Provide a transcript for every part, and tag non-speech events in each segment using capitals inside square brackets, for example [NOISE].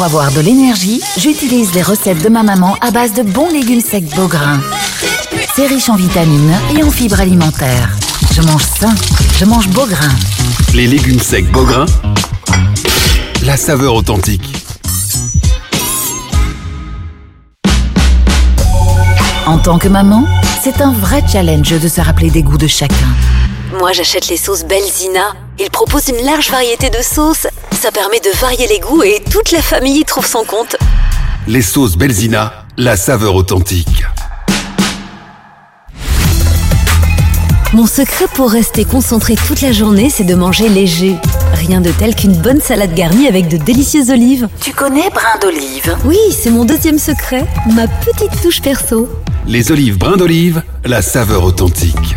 Pour avoir de l'énergie, j'utilise les recettes de ma maman à base de bons légumes secs Beaugrain. C'est riche en vitamines et en fibres alimentaires. Je mange sain, je mange Beaugrain. Les légumes secs Beaugrain, la saveur authentique. En tant que maman, c'est un vrai challenge de se rappeler des goûts de chacun. Moi, j'achète les sauces Belzina. Ils proposent une large variété de sauces. Ça permet de varier les goûts et toute la famille y trouve son compte. Les sauces Belzina, la saveur authentique. Mon secret pour rester concentré toute la journée, c'est de manger léger. Rien de tel qu'une bonne salade garnie avec de délicieuses olives. Tu connais brin d'olive? Oui, c'est mon deuxième secret, ma petite touche perso. Les olives brin d'olive, la saveur authentique.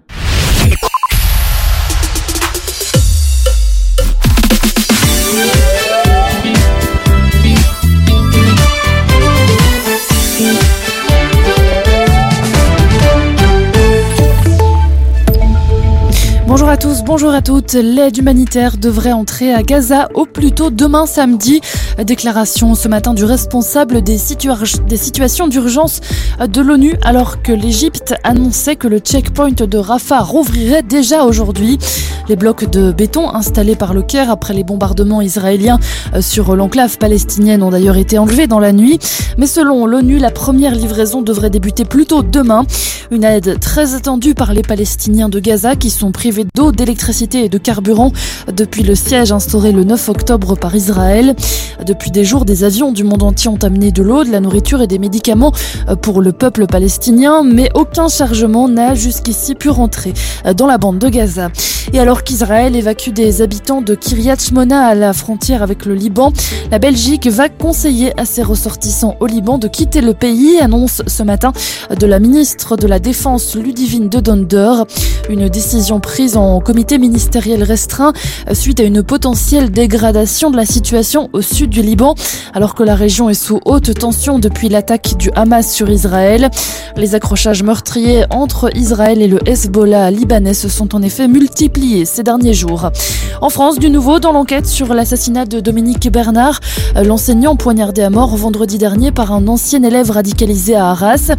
amor à tous, bonjour à toutes. L'aide humanitaire devrait entrer à Gaza au plus tôt demain samedi. Déclaration ce matin du responsable des, des situations d'urgence de l'ONU alors que l'Égypte annonçait que le checkpoint de Rafah rouvrirait déjà aujourd'hui. Les blocs de béton installés par le Caire après les bombardements israéliens sur l'enclave palestinienne ont d'ailleurs été enlevés dans la nuit. Mais selon l'ONU, la première livraison devrait débuter plus tôt demain. Une aide très attendue par les Palestiniens de Gaza qui sont privés d'électricité et de carburant depuis le siège instauré le 9 octobre par Israël. Depuis des jours, des avions du monde entier ont amené de l'eau, de la nourriture et des médicaments pour le peuple palestinien, mais aucun chargement n'a jusqu'ici pu rentrer dans la bande de Gaza. Et alors qu'Israël évacue des habitants de Kiryat Shmona à la frontière avec le Liban, la Belgique va conseiller à ses ressortissants au Liban de quitter le pays, annonce ce matin de la ministre de la Défense Ludivine de Donder. Une décision prise en comité ministériel restreint suite à une potentielle dégradation de la situation au sud du Liban, alors que la région est sous haute tension depuis l'attaque du Hamas sur Israël. Les accrochages meurtriers entre Israël et le Hezbollah libanais se sont en effet multipliés ces derniers jours. En France, du nouveau dans l'enquête sur l'assassinat de Dominique Bernard, l'enseignant poignardé à mort vendredi dernier par un ancien élève radicalisé à Arras.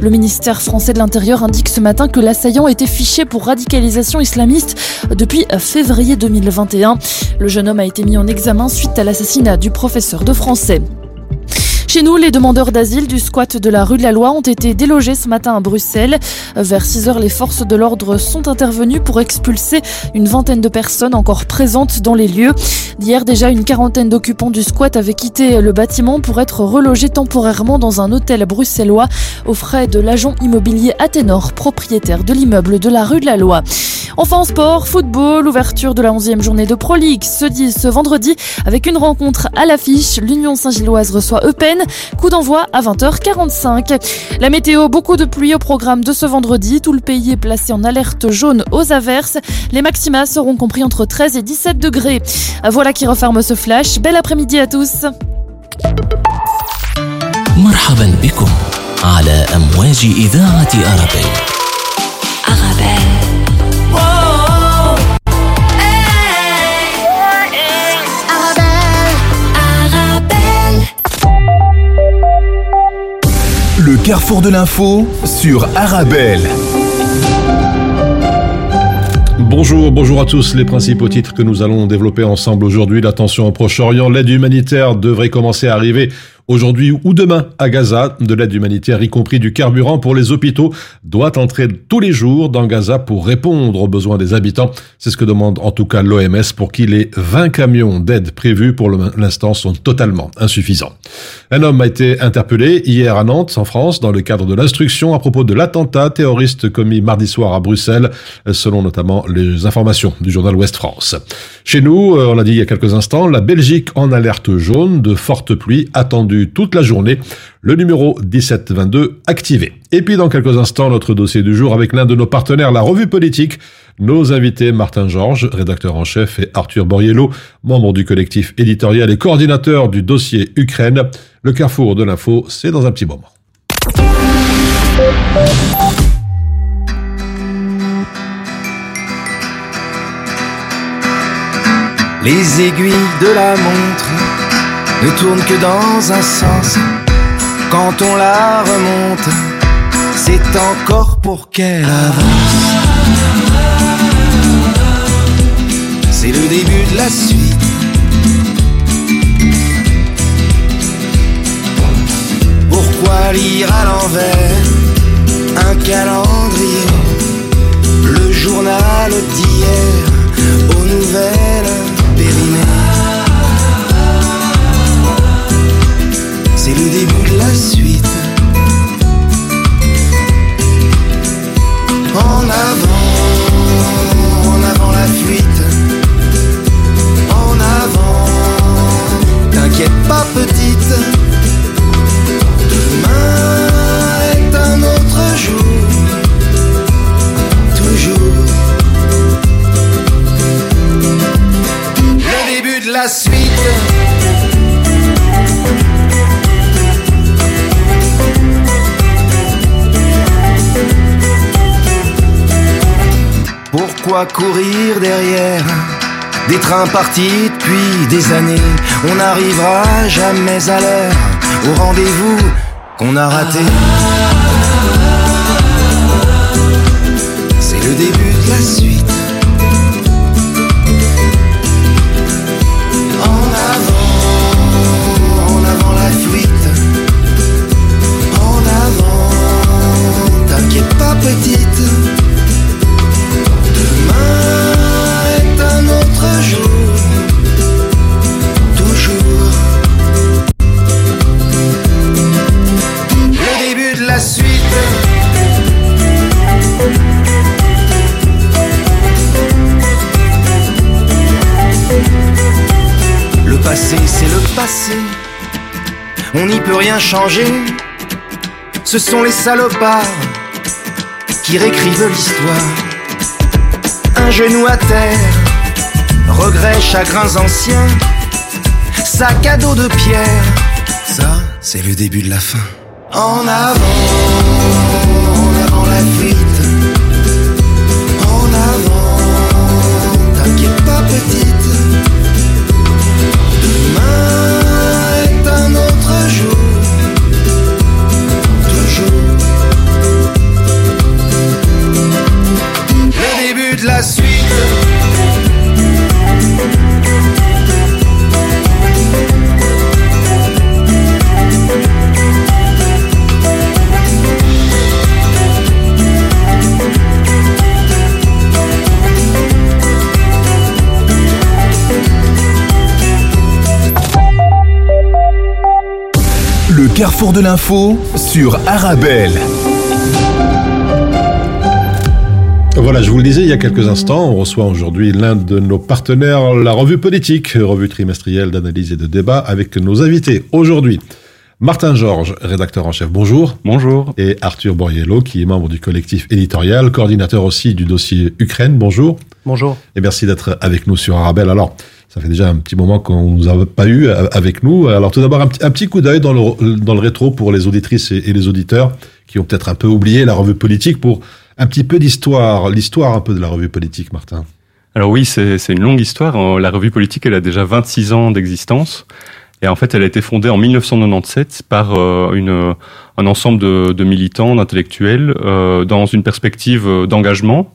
Le ministère français de l'Intérieur indique ce matin que l'assaillant était fiché pour radicalisation depuis février 2021. Le jeune homme a été mis en examen suite à l'assassinat du professeur de français. Chez nous, les demandeurs d'asile du squat de la rue de la Loi ont été délogés ce matin à Bruxelles. Vers 6 heures, les forces de l'ordre sont intervenues pour expulser une vingtaine de personnes encore présentes dans les lieux. D'hier, déjà, une quarantaine d'occupants du squat avaient quitté le bâtiment pour être relogés temporairement dans un hôtel bruxellois aux frais de l'agent immobilier Athénor, propriétaire de l'immeuble de la rue de la Loi. Enfin en sport, football, ouverture de la 11e journée de Pro League ce, ce vendredi avec une rencontre à l'affiche. L'Union Saint-Gilloise reçoit Eupen. Coup d'envoi à 20h45. La météo, beaucoup de pluie au programme de ce vendredi. Tout le pays est placé en alerte jaune aux averses. Les maxima seront compris entre 13 et 17 degrés. Voilà qui referme ce flash. Bel après-midi à tous. مرحبا بكم على أمواج إذاعة أرابيل Le carrefour de l'info sur Arabelle. Bonjour, bonjour à tous. Les principaux titres que nous allons développer ensemble aujourd'hui. La tension au Proche-Orient, l'aide humanitaire devrait commencer à arriver aujourd'hui ou demain à Gaza. De l'aide humanitaire, y compris du carburant pour les hôpitaux, doit entrer tous les jours dans Gaza pour répondre aux besoins des habitants. C'est ce que demande en tout cas l'OMS pour qui les 20 camions d'aide prévus pour l'instant sont totalement insuffisants. Un homme a été interpellé hier à Nantes, en France, dans le cadre de l'instruction à propos de l'attentat terroriste commis mardi soir à Bruxelles, selon notamment les informations du journal Ouest France. Chez nous, on l'a dit il y a quelques instants, la Belgique en alerte jaune de fortes pluies attendues toute la journée. Le numéro 1722 activé. Et puis dans quelques instants, notre dossier du jour avec l'un de nos partenaires, la revue politique. Nos invités, Martin Georges, rédacteur en chef, et Arthur Boriello, membre du collectif éditorial et coordinateur du dossier Ukraine. Le carrefour de l'info, c'est dans un petit moment. Les aiguilles de la montre ne tournent que dans un sens. Quand on la remonte, c'est encore pour qu'elle avance. C'est le début de la suite. Pourquoi lire à l'envers un calendrier, le journal d'hier aux nouvelles c'est le début de la suite. En avant, en avant la fuite. En avant, t'inquiète pas petite. Demain est un autre jour. Toujours. Le début de la suite. Courir derrière des trains partis depuis des années On n'arrivera jamais à l'heure au rendez-vous qu'on a raté. C'est le début de la suite. Rien changer. Ce sont les salopards qui réécrivent l'histoire. Un genou à terre, regrets, chagrins anciens, sac à dos de pierre. Ça, c'est le début de la fin. En avant, en avant la fuite. Carrefour de l'info sur Arabelle. Voilà, je vous le disais il y a quelques instants, on reçoit aujourd'hui l'un de nos partenaires, la revue politique, revue trimestrielle d'analyse et de débat, avec nos invités aujourd'hui. Martin Georges, rédacteur en chef, bonjour. Bonjour. Et Arthur Boriello, qui est membre du collectif éditorial, coordinateur aussi du dossier Ukraine, bonjour. Bonjour. Et merci d'être avec nous sur Arabelle. Alors, ça fait déjà un petit moment qu'on ne nous a pas eu avec nous. Alors tout d'abord, un, petit- coup d'œil dans le, rétro pour les auditrices et, les auditeurs qui ont peut-être un peu oublié la revue politique pour un petit peu d'histoire, l'histoire un peu de la revue politique, Martin. Alors oui, c'est une longue histoire. Euh, La revue politique, elle a déjà 26 ans d'existence. Et en fait, elle a été fondée en 1997 par euh, une, un ensemble de, militants, d'intellectuels, euh, dans une perspective euh, d'engagement.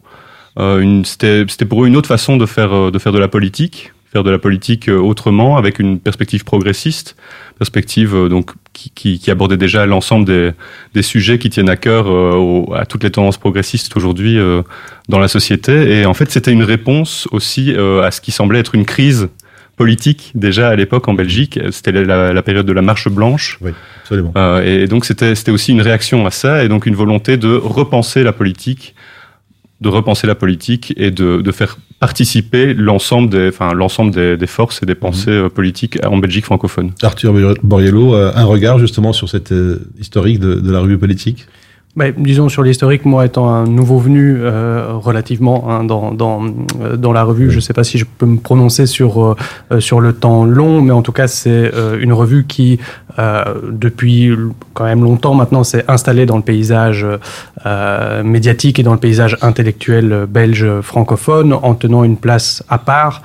Euh, C'était pour eux une autre façon euh, de faire de la politique, faire de la politique euh, autrement, avec une perspective progressiste, perspective euh, donc qui, qui, qui abordait déjà l'ensemble des, des sujets qui tiennent à cœur euh, au- à toutes les tendances progressistes aujourd'hui euh, dans la société. Et en fait, c'était une réponse aussi euh, à ce qui semblait être une crise politique déjà à l'époque en Belgique. C'était la, la période de la marche blanche. Oui, absolument. Euh, et donc c'était c'était aussi une réaction à ça et donc une volonté de repenser la politique, de repenser la politique et de, de faire participer l'ensemble des, enfin, l'ensemble des, des, forces et des pensées mhm. politiques en Belgique francophone. Arthur Boriello, un regard justement sur cette historique de, de la revue politique? Bah, disons sur l'historique, moi étant un nouveau venu euh, relativement hein, dans, dans, euh, dans, la revue, je ne sais pas si je peux me prononcer sur, euh, sur le temps long, mais en tout cas c'est euh, une revue qui euh, depuis quand même longtemps maintenant s'est installée dans le paysage médiatique et dans le paysage intellectuel belge francophone en tenant une place à part,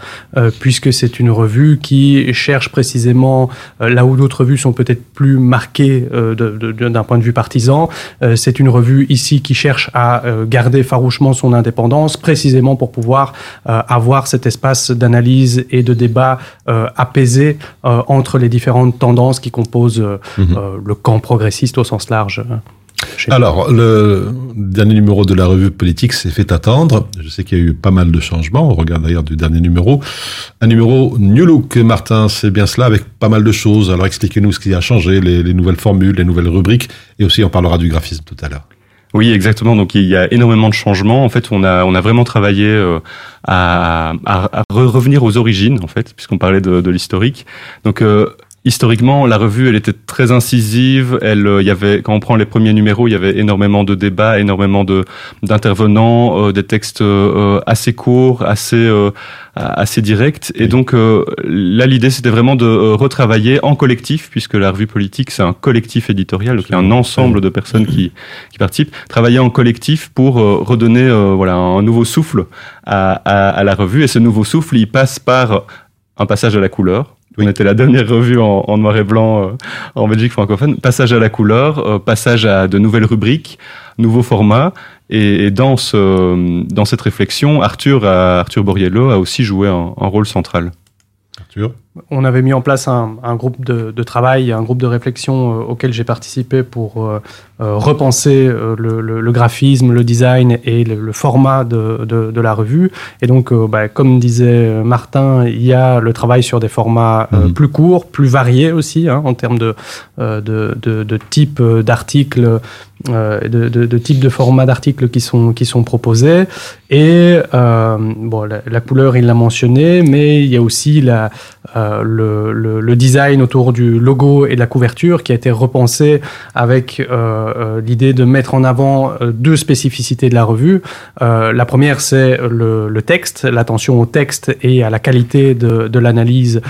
puisque c'est une revue qui cherche précisément là où d'autres revues sont peut-être plus marquées d'un point de vue partisan, c'est une revue ici qui cherche à euh, garder farouchement son indépendance, précisément pour pouvoir euh, avoir cet espace d'analyse et de débat euh, apaisé entre les différentes tendances qui composent mhm. le camp progressiste au sens large. Alors, le dernier numéro de la revue politique s'est fait attendre. Je sais qu'il y a eu pas mal de changements. On regarde d'ailleurs du dernier numéro. Un numéro New Look, Martin, c'est bien cela, avec pas mal de choses. Alors, expliquez-nous ce qui a changé, les, les, nouvelles formules, les nouvelles rubriques, et aussi on parlera du graphisme tout à l'heure. Oui, exactement. Donc il y a énormément de changements. En fait, on a on a vraiment travaillé euh, à, à, revenir aux origines, en fait, puisqu'on parlait de, de l'historique. Donc euh, historiquement, la revue, elle était très incisive. Elle, il euh, y avait, quand on prend les premiers numéros, il y avait énormément de débats, énormément de d'intervenants, euh, des textes euh, assez courts, assez assez directs. Et donc là, l'idée, c'était vraiment de retravailler en collectif, puisque la revue politique, c'est un collectif éditorial, donc il y a un ensemble de personnes qui qui participent. Travailler en collectif pour redonner voilà un nouveau souffle à, à, à la revue. Et ce nouveau souffle, il passe par un passage à la couleur, on était la dernière revue en, noir et blanc euh, en Belgique francophone. Passage à la couleur, euh, passage à de nouvelles rubriques, nouveaux formats. Et, dans, ce, dans cette réflexion, Arthur, Arthur Boriello a aussi joué un, un rôle central. Arthur? On avait mis en place un, groupe de, travail, un groupe de réflexion euh, auquel j'ai participé pour euh, euh, repenser le, graphisme, le design et le, format de, la revue. Et donc, bah, comme disait Martin, il y a le travail sur des formats mhm. plus courts, plus variés aussi, hein, en termes de, de, type d'articles. de, type de format d'articles qui sont, qui sont proposés. Et bon, la, couleur, il l'a mentionné, mais il y a aussi la, euh, le, le, design autour du logo et de la couverture qui a été repensé avec euh, euh, l'idée de mettre en avant deux spécificités de la revue. la première, c'est le, le, texte, l'attention au texte et à la qualité de, de l'analyse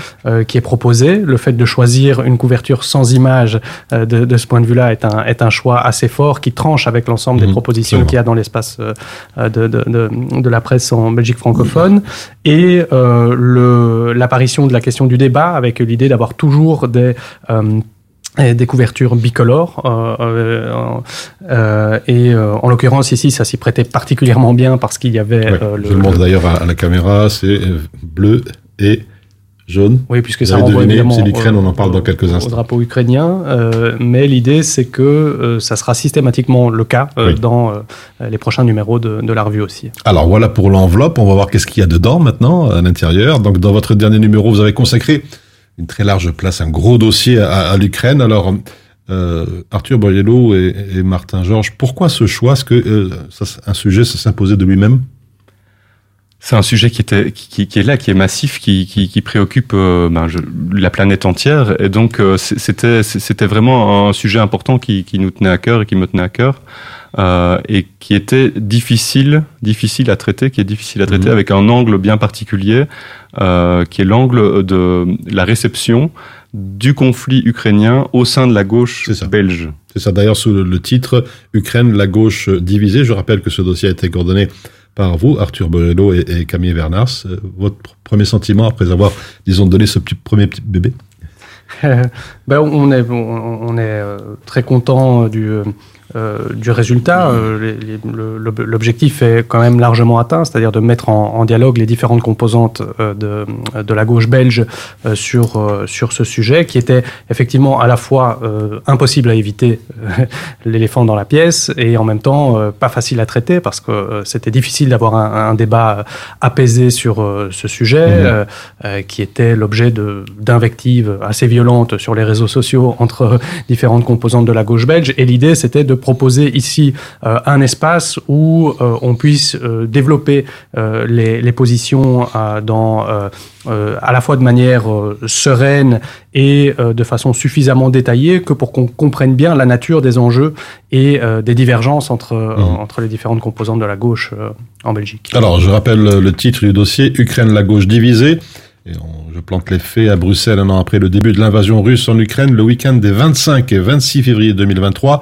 qui est proposée. Le fait de choisir une couverture sans image de, de, ce point de vue-là est un, est un choix assez fort qui tranche avec l'ensemble des mmh, propositions qu'il y a dans l'espace de, de, la presse en Belgique francophone. Et l'apparition de la question du débat avec l'idée d'avoir toujours des euh, des couvertures bicolores euh, euh, et en l'occurrence ici ça s'y prêtait particulièrement bien parce qu'il y avait le, je le montre d'ailleurs à, la caméra c'est bleu et jaune. Oui, puisque ça renvoie évidemment c'est l'Ukraine, on en parle dans quelques instants. Au drapeau ukrainien, mais l'idée c'est que ça sera systématiquement le cas dans les prochains numéros de, de, la revue aussi. Alors voilà pour l'enveloppe, on va voir qu'est-ce qu'il y a dedans maintenant à l'intérieur. Donc dans votre dernier numéro, vous avez consacré une très large place, un gros dossier à, l'Ukraine. Alors, euh, Arthur Boyello et, Martin Georges, pourquoi ce choix? Est-ce que euh, un sujet s'imposait de lui-même? C'est un sujet qui, était, qui, qui, est là, qui est massif, qui, qui, qui préoccupe euh, ben, la planète entière. Et donc, c'était, c'était vraiment un sujet important qui, qui nous tenait à cœur et qui me tenait à cœur. Euh, et qui était difficile, difficile à traiter, qui est difficile à traiter mhm. avec un angle bien particulier, euh, qui est l'angle de la réception du conflit ukrainien au sein de la gauche belge. C'est ça, d'ailleurs sous le titre Ukraine, la gauche divisée. Je rappelle que ce dossier a été coordonné par vous, Arthur Borello et, Camille Vernars. Euh, votre premier sentiment après avoir, disons, donné ce petit, premier petit bébé? [LAUGHS] Ben, on est, on, est très content du, euh, du résultat. Euh, L'objectif est quand même largement atteint, c'est-à-dire de mettre en, en, dialogue les différentes composantes euh, de, de, la gauche belge sur, sur ce sujet, qui était effectivement à la fois impossible à éviter, [LAUGHS] l'éléphant dans la pièce, et en même temps pas facile à traiter, parce que c'était difficile d'avoir un, un, débat apaisé sur ce sujet, mmh. qui était l'objet d'invectives assez violentes sur les réseaux sociaux entre différentes composantes de la gauche belge. Et l'idée, c'était de proposer ici un espace où on puisse développer les, les, positions dans à la fois de manière sereine et de façon suffisamment détaillée que pour qu'on comprenne bien la nature des enjeux et des divergences entre, mmh. entre les différentes composantes de la gauche en Belgique. Alors, je rappelle le titre du dossier Ukraine, la gauche divisée. Et je plante les faits à Bruxelles un an après le début de l'invasion russe en Ukraine, le week-end des 25 et 26 février 2023.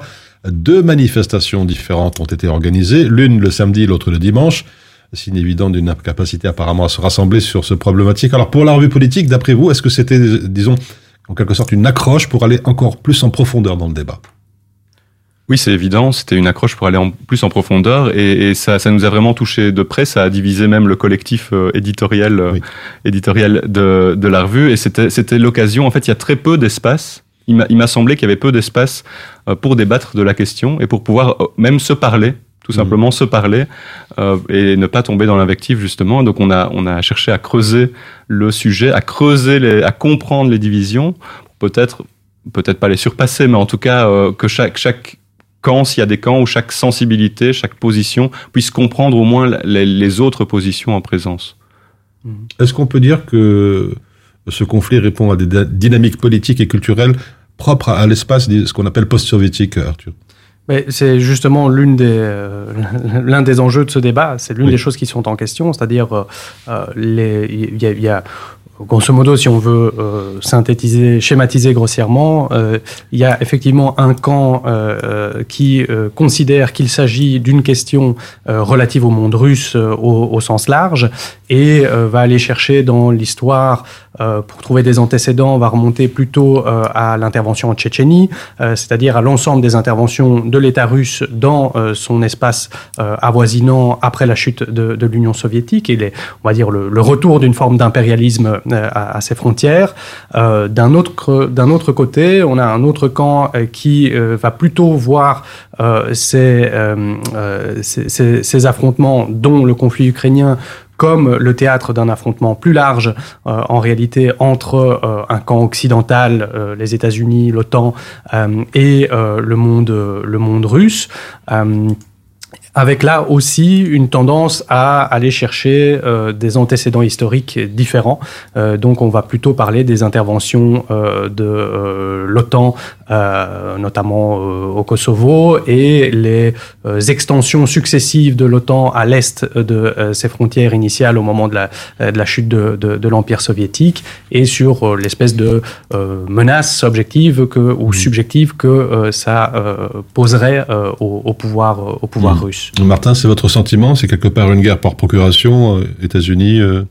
Deux manifestations différentes ont été organisées, l'une le samedi, l'autre le dimanche. Signe évident d'une incapacité apparemment à se rassembler sur ce problématique. Alors pour la revue politique, d'après vous, est-ce que c'était, disons, en quelque sorte une accroche pour aller encore plus en profondeur dans le débat? Oui, c'est évident. C'était une accroche pour aller en plus en profondeur et, et ça, ça, nous a vraiment touché de près. Ça a divisé même le collectif euh, éditorial, euh, éditorial de, de, la revue et c'était l'occasion. En fait, il y a très peu d'espace. Il m'a, semblé qu'il y avait peu d'espace euh, pour débattre de la question et pour pouvoir même se parler tout mmh. simplement se parler euh, et ne pas tomber dans l'invective justement. Donc on a on a cherché à creuser le sujet, à creuser les, à comprendre les divisions, peut-être peut-être pas les surpasser, mais en tout cas euh, que chaque chaque quand s'il y a des camps où chaque sensibilité, chaque position puisse comprendre au moins les, autres positions en présence. Mmh. Est-ce qu'on peut dire que ce conflit répond à des dynamiques politiques et culturelles propres à l'espace, ce qu'on appelle post-soviétique, Arthur. C'est justement l'une des euh, [LAUGHS] l'un des enjeux de ce débat. C'est l'une des choses qui sont en question, c'est-à-dire euh, euh il y, y, a Grosso modo, si on veut euh, synthétiser, schématiser grossièrement, euh, il y a effectivement un camp euh, qui considère qu'il s'agit d'une question relative au monde russe au, au, sens large et va aller chercher dans l'histoire pour trouver des antécédents, va remonter plutôt à l'intervention en Tchétchénie, c'est-à-dire à, l'ensemble des interventions de l'État russe dans son espace avoisinant après la chute de, de l'Union soviétique. Et les, on va dire le, le retour d'une forme d'impérialisme euh, à, ses frontières. Euh, d'un autre d'un autre côté, on a un autre camp euh, qui va plutôt voir ces, affrontements, dont le conflit ukrainien, comme le théâtre d'un affrontement plus large, en réalité, entre un camp occidental, les États-Unis, l'OTAN, et le monde, le monde russe avec là aussi une tendance à aller chercher euh, des antécédents historiques différents. Euh, donc on va plutôt parler des interventions euh, de l'OTAN, notamment au Kosovo, et les extensions successives de l'OTAN à l'est de ses frontières initiales au moment de la, de la chute de, de, de l'Empire soviétique, et sur l'espèce de menace objective que, ou mmh. subjective que ça poserait au, au, pouvoir, au pouvoir mmh. russe. Martin, c'est votre sentiment? C'est quelque part une guerre par procuration, euh, États-Unis euh,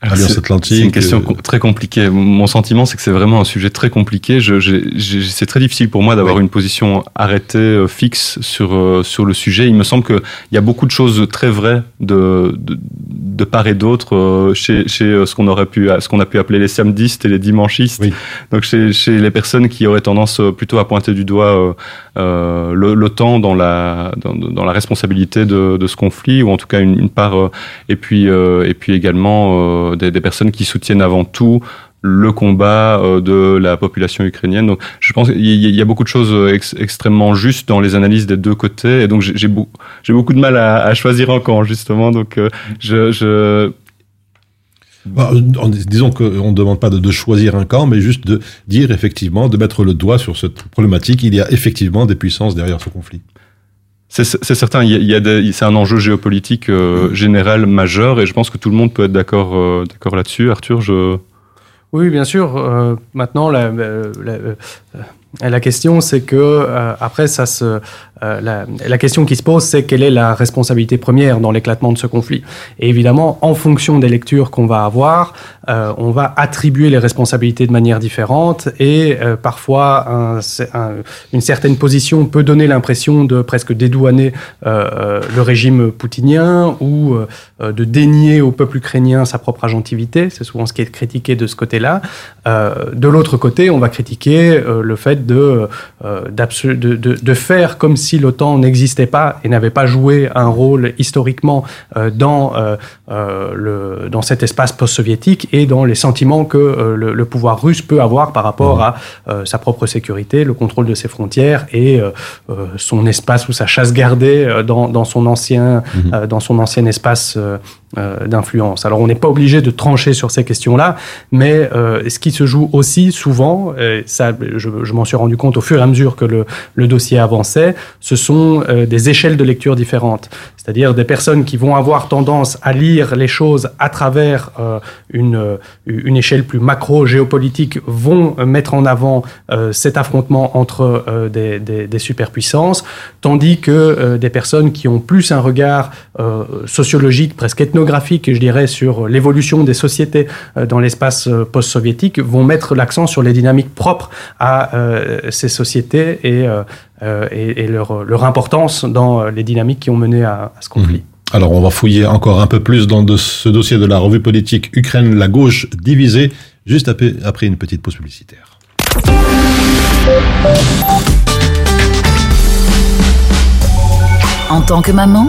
Alliance Atlantique. C'est une question euh, très compliquée. Mon sentiment, c'est que c'est vraiment un sujet très compliqué. Je, c'est très difficile pour moi d'avoir une position arrêtée, fixe sur sur le sujet. Il me semble qu'il y a beaucoup de choses très vraies de, de, de part et d'autre chez, chez ce qu'on aurait pu, ce qu'on a pu appeler les samedistes et les dimanchistes. Donc chez, chez les personnes qui auraient tendance plutôt à pointer du doigt euh, l'OTAN dans la dans, dans, la responsabilité de, de, ce conflit ou en tout cas une, une part euh, et puis euh, et puis également des, des, personnes qui soutiennent avant tout le combat de la population ukrainienne. Donc, je pense qu'il y a beaucoup de choses extrêmement justes dans les analyses des deux côtés. Et donc, j'ai beaucoup de mal à, choisir un camp, justement. Donc, je, bah, disons qu'on ne demande pas de, choisir un camp, mais juste de dire effectivement, de mettre le doigt sur cette problématique. Il y a effectivement des puissances derrière ce conflit. C'est certain, il y a, a c'est un enjeu géopolitique euh, général majeur, et je pense que tout le monde peut être d'accord euh, d'accord là-dessus. Arthur, je. Oui, bien sûr. Euh, maintenant, la, la, la question, c'est que euh, après, ça se, euh, la, la, question qui se pose, c'est quelle est la responsabilité première dans l'éclatement de ce conflit. Et évidemment, en fonction des lectures qu'on va avoir, euh, on va attribuer les responsabilités de manière différente, et euh, parfois un, un, une certaine position peut donner l'impression de presque dédouaner euh, le régime poutinien ou de dénier au peuple ukrainien sa propre agentivité. C'est souvent ce qui est critiqué de ce côté-là. de l'autre côté, on va critiquer le fait fait de, de, de, de, faire comme si l'OTAN n'existait pas et n'avait pas joué un rôle historiquement dans, le, dans cet espace post-soviétique et dans les sentiments que le, le, pouvoir russe peut avoir par rapport mmh. à sa propre sécurité, le contrôle de ses frontières et son espace ou sa chasse gardée dans, dans son ancien, mmh. dans son ancien espace euh, d'influence. Alors on n'est pas obligé de trancher sur ces questions-là, mais euh, ce qui se joue aussi souvent, et ça je, je m'en suis rendu compte au fur et à mesure que le, le dossier avançait, ce sont euh, des échelles de lecture différentes. C'est-à-dire des personnes qui vont avoir tendance à lire les choses à travers euh, une, une échelle plus macro-géopolitique vont mettre en avant euh, cet affrontement entre euh, des, des, des, superpuissances, tandis que des personnes qui ont plus un regard sociologique, presque ethnologique, ethnographique, je dirais, sur l'évolution des sociétés euh, dans l'espace euh, post-soviétique vont mettre l'accent sur les dynamiques propres à euh, ces sociétés et, et, et leur, leur, importance dans les dynamiques qui ont mené à, à ce conflit. Mmh. Alors on va fouiller encore un peu plus dans de ce dossier de la revue politique Ukraine, la gauche divisée, juste après, après une petite pause publicitaire. En tant que maman,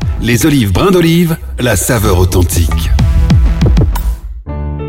Les olives brin d'olive, la saveur authentique.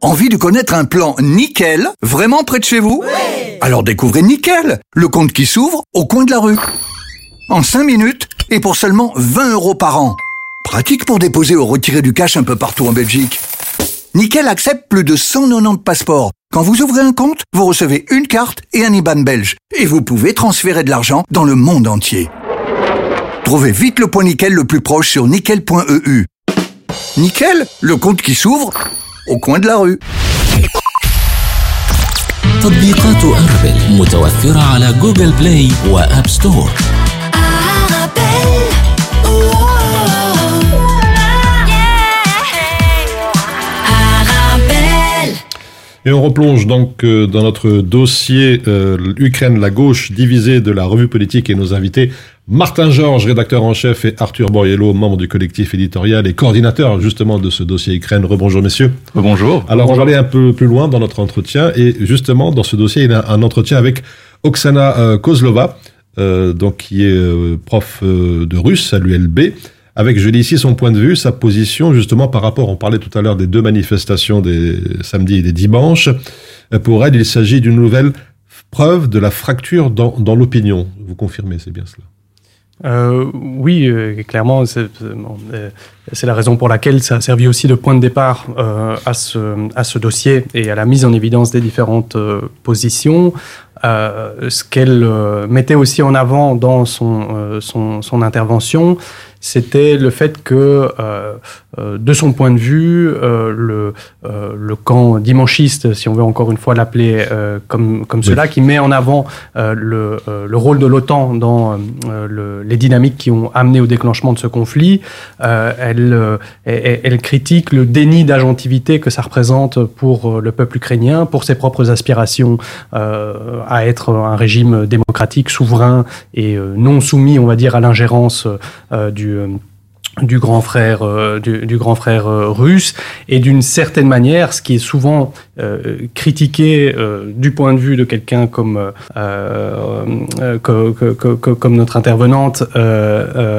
Envie de connaître un plan nickel, vraiment près de chez vous oui Alors découvrez Nickel, le compte qui s'ouvre au coin de la rue. En 5 minutes et pour seulement 20 euros par an. Pratique pour déposer ou retirer du cash un peu partout en Belgique. Nickel accepte plus de 190 passeports. Quand vous ouvrez un compte, vous recevez une carte et un IBAN belge. Et vous pouvez transférer de l'argent dans le monde entier. Trouvez vite le point Nickel le plus proche sur nickel.eu. Nickel, le compte qui s'ouvre au coin de la rue. تطبيقات أربل متوفرة على جوجل بلاي وآب ستور Et on replonge donc euh, dans notre dossier euh, Ukraine, la gauche divisée de la revue politique et nos invités Martin Georges, rédacteur en chef, et Arthur Boriello, membre du collectif éditorial et coordinateur justement de ce dossier Ukraine. Rebonjour messieurs. Rebonjour. Alors on va aller un peu plus loin dans notre entretien et justement dans ce dossier il y a un entretien avec Oksana euh, Kozlova, euh, donc qui est euh, prof euh, de russe à l'ULB avec, je lis ici, son point de vue, sa position, justement, par rapport, on parlait tout à l'heure des deux manifestations des samedis et des dimanches. Pour elle, il s'agit d'une nouvelle preuve de la fracture dans, dans l'opinion. Vous confirmez, c'est bien cela euh, oui, euh, clairement, c'est euh, la raison pour laquelle ça a servi aussi de point de départ euh, à, ce, à ce dossier et à la mise en évidence des différentes positions. Ce qu'elle mettait aussi en avant dans son, son, son intervention, c'était le fait que, euh, euh, de son point de vue, euh, le, euh, le camp dimanchiste, si on veut encore une fois l'appeler euh, comme, comme oui. cela, qui met en avant euh, le, euh, le rôle de l'OTAN dans euh, le, les dynamiques qui ont amené au déclenchement de ce conflit, euh, elle, elle, elle critique le déni d'agentivité que ça représente pour le peuple ukrainien, pour ses propres aspirations euh, à être un régime démocratique, souverain et euh, non soumis, on va dire, à l'ingérence euh, du du euh, du grand frère euh, du, du grand frère euh, russe et d'une certaine manière ce qui est souvent critiquer du point de vue de quelqu'un comme, comme notre intervenante,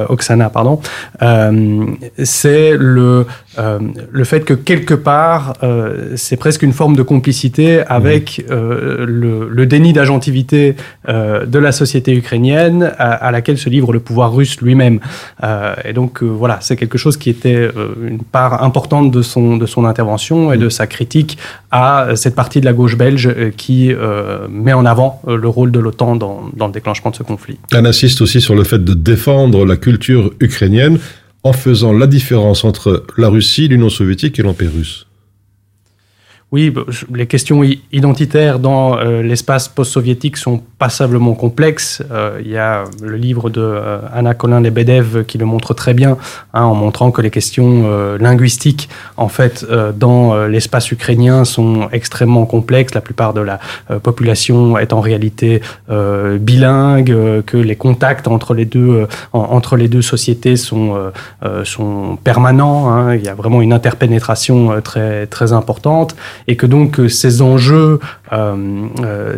Oksana, pardon, c'est le, le fait que quelque part, c'est presque une forme de complicité avec mmh. le, le, déni d'agentivité de la société ukrainienne à, laquelle se livre le pouvoir russe lui-même. et donc voilà, c'est quelque chose qui était une part importante de son, de son intervention et de sa critique à cette partie de la gauche belge euh, qui euh, met en avant euh, le rôle de l'OTAN dans, dans le déclenchement de ce conflit. Elle insiste aussi sur le fait de défendre la culture ukrainienne en faisant la différence entre la Russie, l'Union soviétique et l'Empire russe. Oui, bah, les questions identitaires dans euh, l'espace post-soviétique sont passablement complexes. Euh, il y a le livre de euh, Anna Colin-Lebedev qui le montre très bien, hein, en montrant que les questions linguistiques, en fait, dans l'espace ukrainien sont extrêmement complexes. La plupart de la population est en réalité bilingue, que les contacts entre les deux, entre les deux sociétés sont, sont permanents. Hein. Il y a vraiment une interpénétration très, très importante et que donc euh, ces enjeux, euh, euh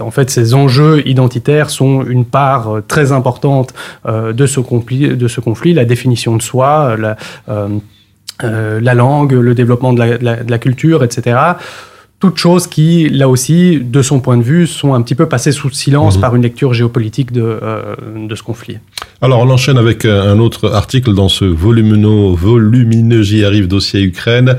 en fait, ces enjeux identitaires sont une part euh, très importante de ce conflit, de ce conflit, la définition de soi, la, la langue, le développement de la, de la culture, etc toutes choses qui, là aussi, de son point de vue, sont un petit peu passées sous silence mhm. par une lecture géopolitique de, euh, de ce conflit. Alors, on enchaîne avec euh, un autre article dans ce volumineux, volumineux J'y arrive dossier Ukraine.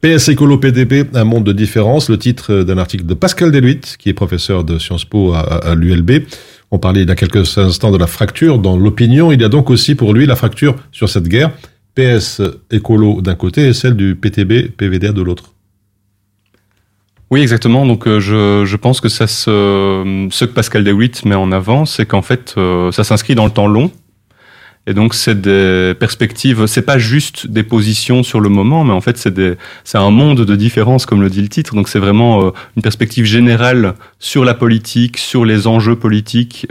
PS Écolo PDP, un monde de différence. Le titre d'un article de Pascal Deluit, qui est professeur de Sciences Po à, à l'ULB. On parlait il y a quelques instants de la fracture dans l'opinion. Il y a donc aussi pour lui la fracture sur cette guerre. PS Écolo d'un côté et celle du PTB PVDA de l'autre. Oui, exactement. Donc, euh, je, je, pense que ça se, ce que Pascal DeWitt met en avant, c'est qu'en fait, euh, ça s'inscrit dans le temps long. Et donc, c'est des perspectives. C'est pas juste des positions sur le moment, mais en fait, c'est des, c'est un monde de différence, comme le dit le titre. Donc, c'est vraiment euh, une perspective générale sur la politique, sur les enjeux politiques,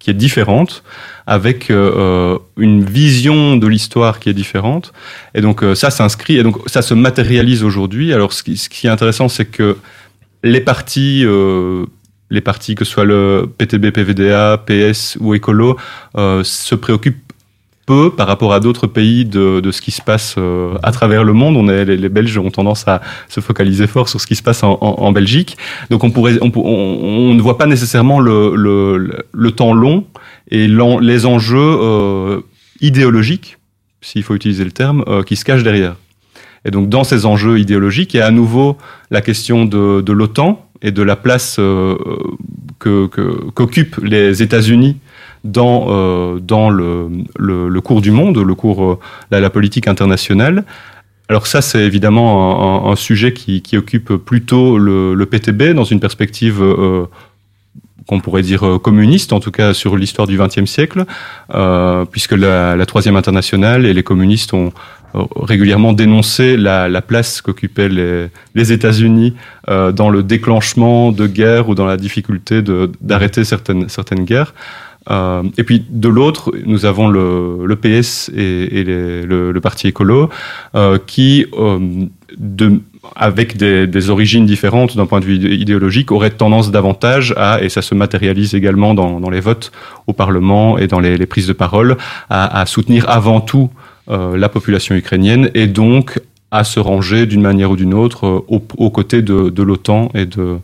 qui est différente avec euh, euh, une vision de l'histoire qui est différente. Et donc euh, ça s'inscrit et donc ça se matérialise aujourd'hui. Alors ce qui, est intéressant, c'est que les partis, les partis que ce soit le PTB, PVDA, PS ou Écolo, se préoccupent par rapport à d'autres pays de, ce qui se passe à travers le monde. Les, Belges ont tendance à se focaliser fort sur ce qui se passe en, Belgique. Donc on, ne voit pas nécessairement le, temps long et les enjeux euh, idéologiques, s'il faut utiliser le terme, euh, qui se cachent derrière. Et donc dans ces enjeux idéologiques, il y a à nouveau la question de, l'OTAN et de la place euh, qu'occupent les États-Unis dans euh, dans le, le, le, cours du monde, le cours la, la politique internationale. Alors ça, c'est évidemment un, un, sujet qui, qui, occupe plutôt le, le, PTB dans une perspective euh, qu'on pourrait dire euh, communiste, en tout cas sur l'histoire du XXe siècle, euh, puisque la, la, Troisième Internationale et les communistes ont euh, régulièrement dénoncé la, la place qu'occupaient les, les États-Unis euh, dans le déclenchement de guerres ou dans la difficulté d'arrêter certaines, certaines guerres. Euh, et puis de l'autre, nous avons le, PS et, le, Parti écolo euh, qui, euh, avec des, origines différentes d'un point de vue idéologique, auraient tendance davantage à, et ça se matérialise également dans, les votes au Parlement et dans les, prises de parole, à, soutenir avant tout la population ukrainienne et donc à se ranger d'une manière ou d'une autre aux, aux, côtés de l'OTAN et de,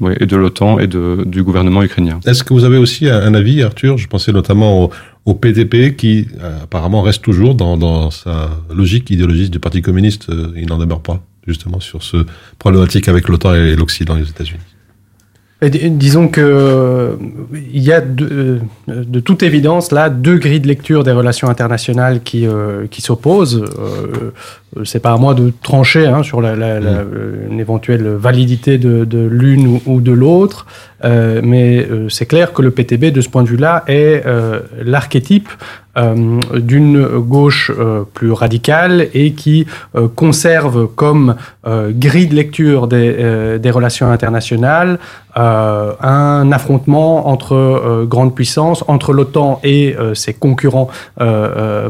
oui, et de l'OTAN et de, du gouvernement ukrainien. Est-ce que vous avez aussi un, avis, Arthur? Je pensais notamment au, au PDP qui euh, apparemment reste toujours dans, dans, sa logique idéologiste du Parti communiste. Euh, il n'en demeure pas justement sur ce problématique avec l'OTAN et l'Occident et les États-Unis. Disons que il y a de, euh, de, toute évidence là deux grilles de lecture des relations internationales qui, euh, qui s'opposent. Euh, C'est pas à moi de trancher hein, sur la, la, la, mm. une éventuelle validité de, de l'une ou, ou, de l'autre. mais c'est clair que le PTB, de ce point de vue-là, est l'archétype euh, d'une gauche euh, plus radicale et qui euh, conserve comme grille de lecture des, des relations internationales un affrontement entre grandes puissances, entre l'OTAN et ses concurrents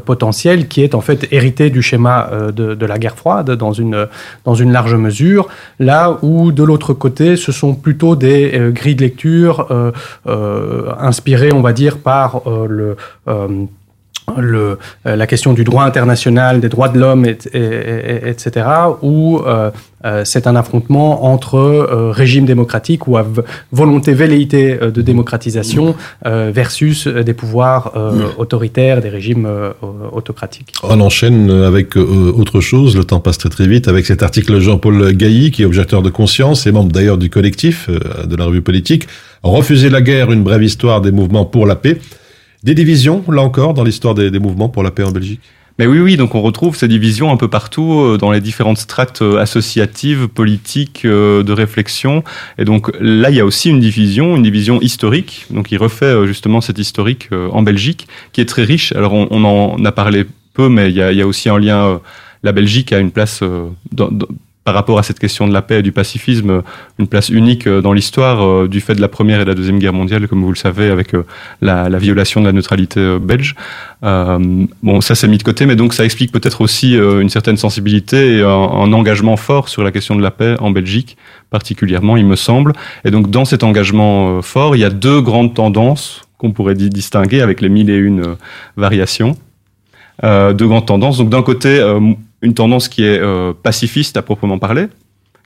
potentiels, qui est en fait hérité du schéma de, de, la guerre froide dans une, dans une large mesure, là où de l'autre côté, ce sont plutôt des grilles de lecture inspirées, on va dire, par le le, euh, la question du droit international, des droits de l'homme, etc., où euh, euh, c'est un affrontement entre régimes démocratiques ou à volonté velléité de démocratisation versus des pouvoirs autoritaires, des régimes autocratiques. On enchaîne avec autre chose, le temps passe très très vite, avec cet article Jean-Paul Gailly, qui est objecteur de conscience et membre d'ailleurs du collectif de la revue politique, Refuser la guerre, une brève histoire des mouvements pour la paix. Des divisions, là encore, dans l'histoire des, mouvements pour la paix en Belgique? Mais oui, oui, donc on retrouve ces divisions un peu partout euh, dans les différentes strates euh, associatives, politiques, euh, de réflexion. Et donc là, il y a aussi une division, une division historique. Donc il refait justement cette historique en Belgique, qui est très riche. Alors on, en a parlé peu, mais il y a, aussi un lien. La Belgique a une place dans, par rapport à cette question de la paix et du pacifisme, une place unique euh, dans l'histoire euh, du fait de la Première et de la Deuxième Guerre mondiale, comme vous le savez, avec euh, la, violation de la neutralité belge. bon, ça c'est mis de côté, mais donc ça explique peut-être aussi une certaine sensibilité et un, engagement fort sur la question de la paix en Belgique, particulièrement, il me semble. Et donc dans cet engagement fort, il y a deux grandes tendances qu'on pourrait distinguer avec les mille et une variations. deux grandes tendances. Donc d'un côté, une tendance qui est euh, pacifiste à proprement parler,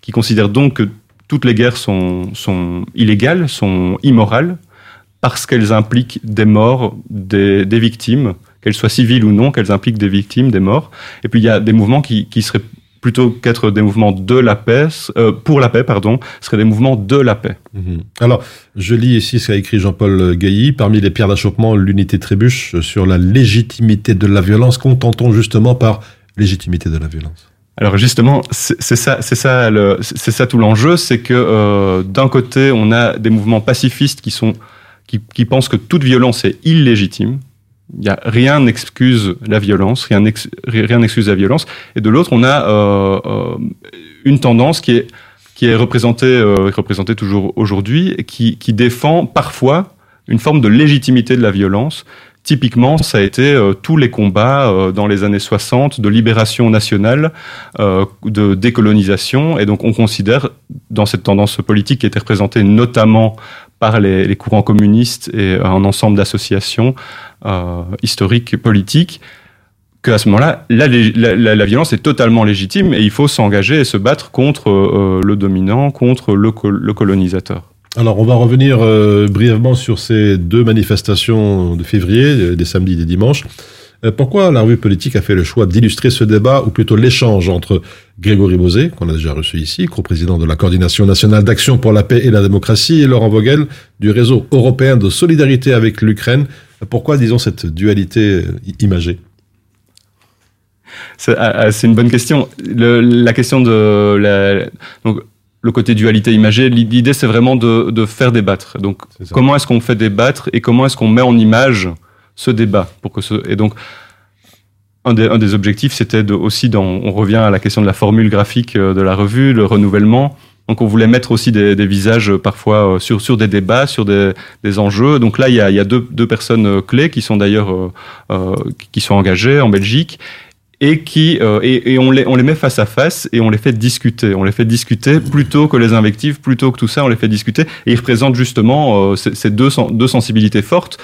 qui considère donc que toutes les guerres sont, illégales, sont immorales, parce qu'elles impliquent des morts, des, victimes, qu'elles soient civiles ou non, qu'elles impliquent des victimes, des morts. Et puis il y a des mouvements qui, seraient plutôt qu'être des mouvements de la paix, euh, pour la paix, pardon, seraient des mouvements de la paix. Mhm. Alors, je lis ici ce qu'a écrit Jean-Paul Gailly, parmi les pierres d'achoppement, l'unité trébuche sur la légitimité de la violence, contentons justement par légitimité de la violence alors justement, c'est ça, ça, ça tout l'enjeu, c'est que euh, d'un côté, on a des mouvements pacifistes qui sont qui, pensent que toute violence est illégitime. Il y a rien n'excuse la violence, rien n'excuse la violence. Et de l'autre, on a euh, euh, une tendance qui est qui est représentée représentée toujours aujourd'hui, qui qui défend parfois une forme de légitimité de la violence Typiquement, ça a été euh, tous les combats euh, dans les années 60 de libération nationale, euh, de décolonisation. Et donc, on considère, dans cette tendance politique qui était représentée notamment par les, courants communistes et un ensemble d'associations historiques et politiques, qu'à ce moment-là, la, violence est totalement légitime et il faut s'engager et se battre contre le dominant, contre le colonisateur. Alors, on va revenir euh, brièvement sur ces deux manifestations de février, euh, des samedis et des dimanches. Euh, pourquoi la revue politique a fait le choix d'illustrer ce débat, ou plutôt l'échange entre Grégory Bosé, qu'on a déjà reçu ici, co-président de la Coordination nationale d'action pour la paix et la démocratie, et Laurent Vogel, du réseau européen de solidarité avec l'Ukraine Pourquoi, disons, cette dualité imagée? C'est ah, ah, une bonne question. la question de la, le côté dualité imagée. L'idée, c'est vraiment de, de, faire débattre. Donc, comment est-ce qu'on fait débattre et comment est-ce qu'on met en image ce débat pour que ce et donc un des, un des objectifs, c'était de, aussi, dans, on revient à la question de la formule graphique euh, de la revue, le renouvellement. Donc, on voulait mettre aussi des, des visages euh, parfois euh, sur, sur des débats, sur des, des enjeux. Donc là, il y a, il y a deux, deux personnes clés qui sont d'ailleurs euh, qui sont engagées en Belgique et qui euh, et, on les on les met face à face et on les fait discuter. On les fait discuter plutôt que les invectives, plutôt que tout ça, on les fait discuter et ils représentent justement euh, ces deux deux sensibilités fortes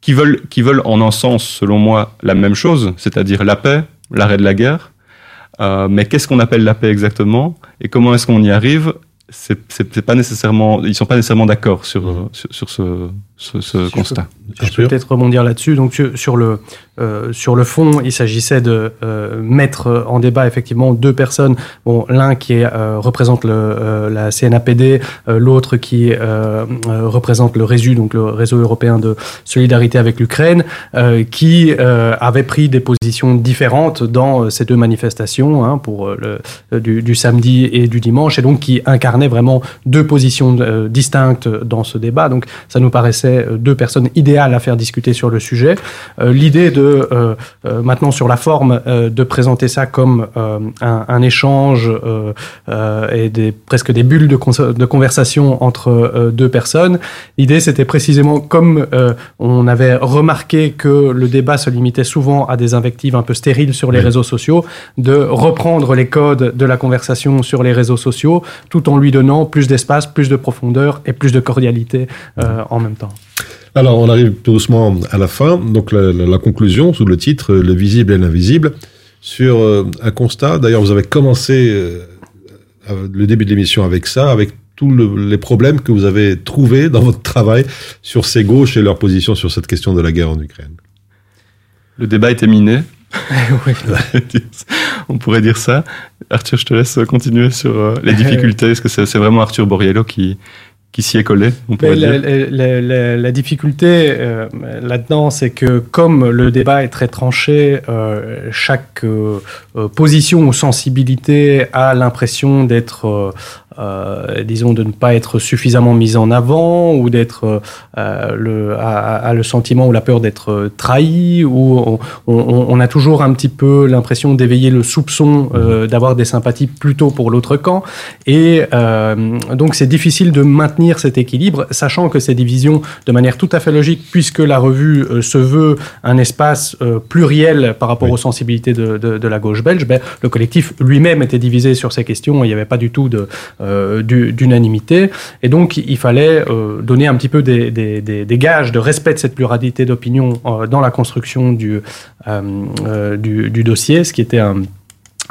qui veulent qui veulent en un sens, selon moi, la même chose, c'est-à-dire la paix, l'arrêt de la guerre. Euh, mais qu'est-ce qu'on appelle la paix exactement? Et comment est-ce qu'on y arrive? C'est pas nécessairement ils sont pas nécessairement d'accord sur, sur ce ce, ce constat. Je peux peut-être rebondir là-dessus. Donc sur, le euh, sur le fond, il s'agissait de euh, mettre en débat effectivement deux personnes. Bon, l'un qui est, euh, représente le, la CNAPD, l'autre qui représente le RESU, donc le réseau européen de solidarité avec l'Ukraine, qui avait pris des positions différentes dans ces deux manifestations hein, pour le, du, du, samedi et du dimanche, et donc qui incarnait vraiment deux positions distinctes dans ce débat. Donc ça nous paraissait deux personnes idéales à faire discuter sur le sujet. L'idée de euh, euh, maintenant sur la forme euh, de présenter ça comme un, un, échange et des, presque des bulles de, de conversation entre deux personnes. L'idée, c'était précisément comme on avait remarqué que le débat se limitait souvent à des invectives un peu stériles sur les oui. réseaux sociaux, de reprendre les codes de la conversation sur les réseaux sociaux, tout en lui donnant plus d'espace, plus de profondeur et plus de cordialité euh, en même temps. Alors, on arrive tout doucement à la fin. Donc, la, la, la conclusion sous le titre Le visible et l'invisible sur euh, un constat. D'ailleurs, vous avez commencé euh, le début de l'émission avec ça, avec tous le, les problèmes que vous avez trouvés dans votre travail sur ces gauches et leur position sur cette question de la guerre en Ukraine. Le débat était miné. oui. On pourrait dire ça. Arthur, je te laisse continuer sur euh, les difficultés. Est-ce que c'est vraiment Arthur Borriello qui, qui s'y est collé, on pourrait la, dire. La, la, la difficulté euh, là-dedans, c'est que comme le débat est très tranché, euh, chaque euh, position ou sensibilité a l'impression d'être euh, disons, de ne pas être suffisamment mise en avant ou d'être euh, le, a, a, le sentiment ou la peur d'être trahi ou on, on, on, a toujours un petit peu l'impression d'éveiller le soupçon euh, d'avoir des sympathies plutôt pour l'autre camp et euh, donc c'est difficile de maintenir cet équilibre sachant que ces divisions de manière tout à fait logique puisque la revue euh, se veut un espace euh, pluriel par rapport oui. aux sensibilités de, de, de la gauche belge ben, le collectif lui-même était divisé sur ces questions il n'y avait pas du tout de euh, d'unanimité. Et donc, il fallait euh, donner un petit peu des, des, gages de respect de cette pluralité d'opinion euh, dans la construction du, euh, euh, du, du, dossier, ce qui était un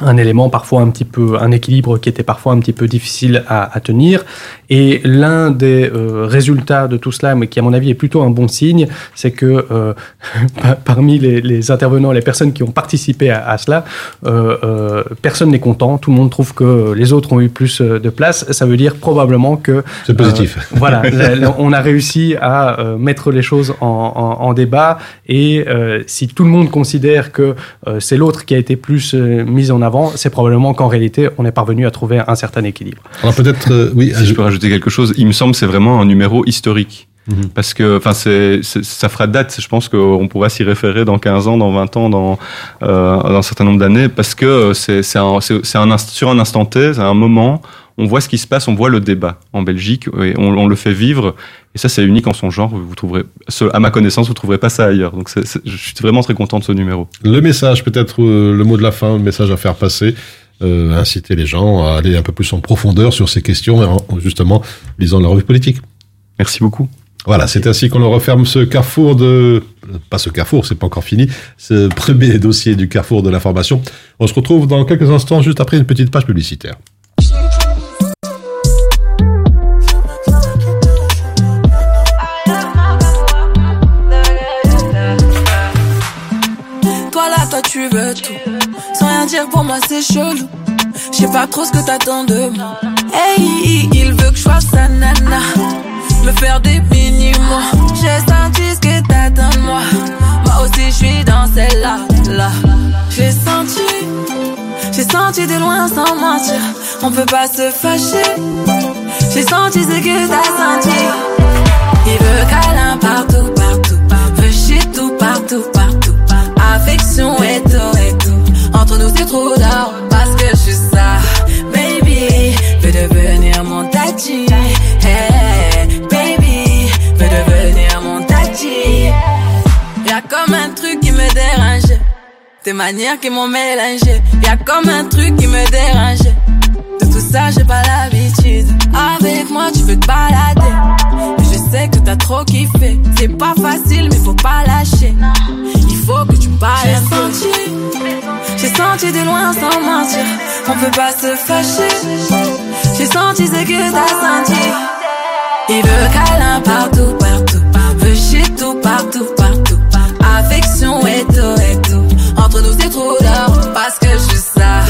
un élément parfois un petit peu un équilibre qui était parfois un petit peu difficile à, à tenir. Et l'un des euh, résultats de tout cela mais qui à mon avis est plutôt un bon signe c'est que euh, [LAUGHS] parmi les, les intervenants les personnes qui ont participé à, à cela euh, euh, personne n'est content. Tout le monde trouve que les autres ont eu plus euh, de place. Ça veut dire probablement que c'est positif. euh, [LAUGHS] voilà [LAUGHS] on a réussi à euh, mettre les choses en, en, en débat. Et euh, si tout le monde considère que euh, c'est l'autre qui a été plus mis en avant avant, c'est probablement qu'en réalité, on est parvenu à trouver un certain équilibre. Alors peut-être, euh, oui, si je peux rajouter quelque chose. Il me semble c'est vraiment un numéro historique. Mmh. Parce que, enfin, c'est, ça fera date. Je pense qu'on pourra s'y référer dans 15 ans, dans 20 ans, dans, euh, dans un certain nombre d'années, parce que c'est, c'est, un, c'est, c'est un, sur un instant T, c'est un moment, on voit ce qui se passe, on voit le débat en Belgique, et on, on le fait vivre. Et ça, c'est unique en son genre. Vous trouverez, à ma connaissance, vous trouverez pas ça ailleurs. Donc, je suis vraiment très content de ce numéro. Le message, peut-être euh, le mot de la fin, le message à faire passer, euh, inciter les gens à aller un peu plus en profondeur sur ces questions, en, justement, lisant la revue politique. Merci beaucoup. Voilà, c'est ainsi qu'on referme ce carrefour de... Pas ce carrefour, c'est pas encore fini, ce premier dossier du carrefour de l'information. On se retrouve dans quelques instants, juste après une petite page publicitaire. Tu veux. Sans rien dire pour moi, c'est chelou. Je sais pas trop ce que t'attends de moi. Hey, il veut que je fasse sa nana. Me faire des mini-mois. J'ai senti ce que t'attends de moi. Moi aussi, je suis dans celle-là. Là. J'ai senti. J'ai senti de loin sans mentir. On peut pas se fâcher. J'ai senti ce que t'as senti. Il veut câlin partout, partout. Veut chier tout, partout, partout affection et tout, et tout. Entre nous, c'est trop d'or parce que je suis ça. Baby, veux devenir mon tati. Hey, baby, veux devenir mon tati. Y'a comme un truc qui me dérange. Tes manières qui m'ont mélangé. Y'a comme un truc qui me dérange. De tout ça, j'ai pas l'habitude. Avec moi, tu veux te balader. Sais que t'as trop kiffé. C'est pas facile, mais faut pas lâcher. Il faut que tu parles. J'ai senti, j'ai senti de loin sans mentir. On peut pas se fâcher. J'ai senti ce que t'as senti. Il veut câlin partout, partout. Veut partout, partout. Affection et tout, et tout. Entre nous, c'est trop d'or parce que je suis ça.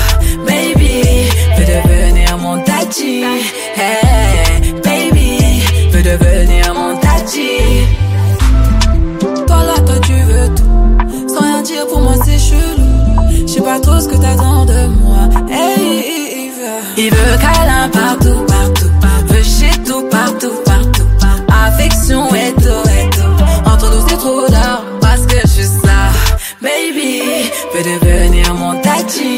Baby, veux devenir mon tati. Hey, dire, pour moi, c'est chelou. Je sais pas trop ce que t'attends de moi. Hey, il veut, il veut câlin partout, partout. Veut chez tout, partout, partout. Affection et tout, et tout. Entre nous, c'est trop d'or parce que je suis ça. Baby, veux devenir mon tati.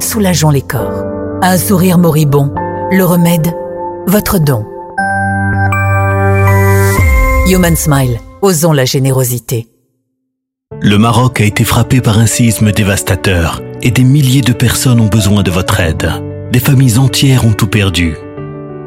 soulageons les corps. Un sourire moribond, le remède, votre don. Human Smile, osons la générosité. Le Maroc a été frappé par un séisme dévastateur et des milliers de personnes ont besoin de votre aide. Des familles entières ont tout perdu.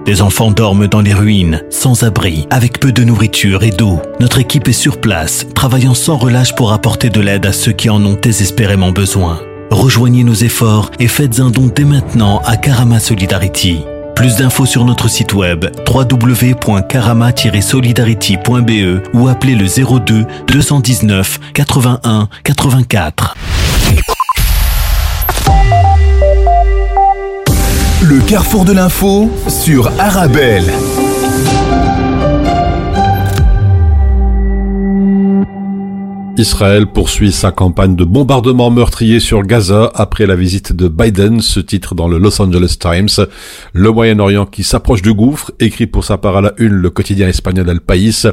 Des enfants dorment dans les ruines, sans abri, avec peu de nourriture et d'eau. Notre équipe est sur place, travaillant sans relâche pour apporter de l'aide à ceux qui en ont désespérément besoin. Rejoignez nos efforts et faites un don dès maintenant à Karama Solidarity. Plus d'infos sur notre site web www.karama-solidarity.be ou appelez le 02 219 81 84. Le carrefour de l'info sur Arabelle. Israël poursuit sa campagne de bombardement meurtrier sur Gaza après la visite de Biden, ce titre dans le Los Angeles Times. Le Moyen-Orient qui s'approche du gouffre, écrit pour sa part à la une le quotidien espagnol El País,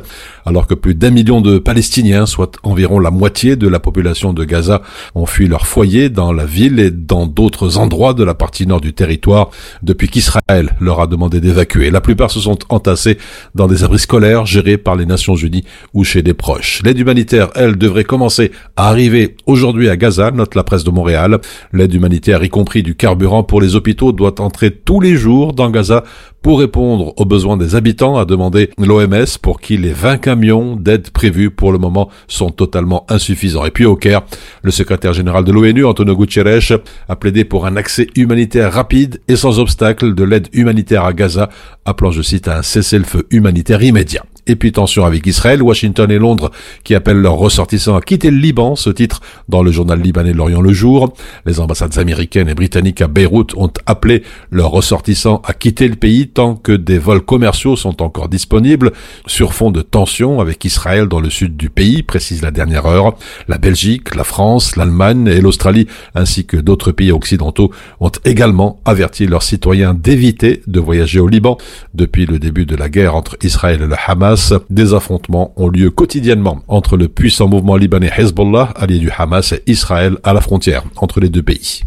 alors que plus d'un million de Palestiniens, soit environ la moitié de la population de Gaza, ont fui leur foyer dans la ville et dans d'autres endroits de la partie nord du territoire depuis qu'Israël leur a demandé d'évacuer. La plupart se sont entassés dans des abris scolaires gérés par les Nations Unies ou chez des proches. L'aide humanitaire, elle, devrait commencer à arriver aujourd'hui à Gaza, note la presse de Montréal. L'aide humanitaire, y compris du carburant pour les hôpitaux, doit entrer tous les jours dans Gaza pour répondre aux besoins des habitants, a demandé l'OMS, pour qui les 20 camions d'aide prévus pour le moment sont totalement insuffisants. Et puis au Caire, le secrétaire général de l'ONU, Antonio Guterres, a plaidé pour un accès humanitaire rapide et sans obstacle de l'aide humanitaire à Gaza, appelant, je cite, à un cessez-le-feu humanitaire immédiat. Et puis tension avec Israël, Washington et Londres qui appellent leurs ressortissants à quitter le Liban, ce titre dans le journal libanais de l'Orient le jour. Les ambassades américaines et britanniques à Beyrouth ont appelé leurs ressortissants à quitter le pays tant que des vols commerciaux sont encore disponibles sur fond de tension avec Israël dans le sud du pays, précise la dernière heure. La Belgique, la France, l'Allemagne et l'Australie ainsi que d'autres pays occidentaux ont également averti leurs citoyens d'éviter de voyager au Liban depuis le début de la guerre entre Israël et le Hamas des affrontements ont lieu quotidiennement entre le puissant mouvement libanais Hezbollah, allié du Hamas, et Israël à la frontière entre les deux pays.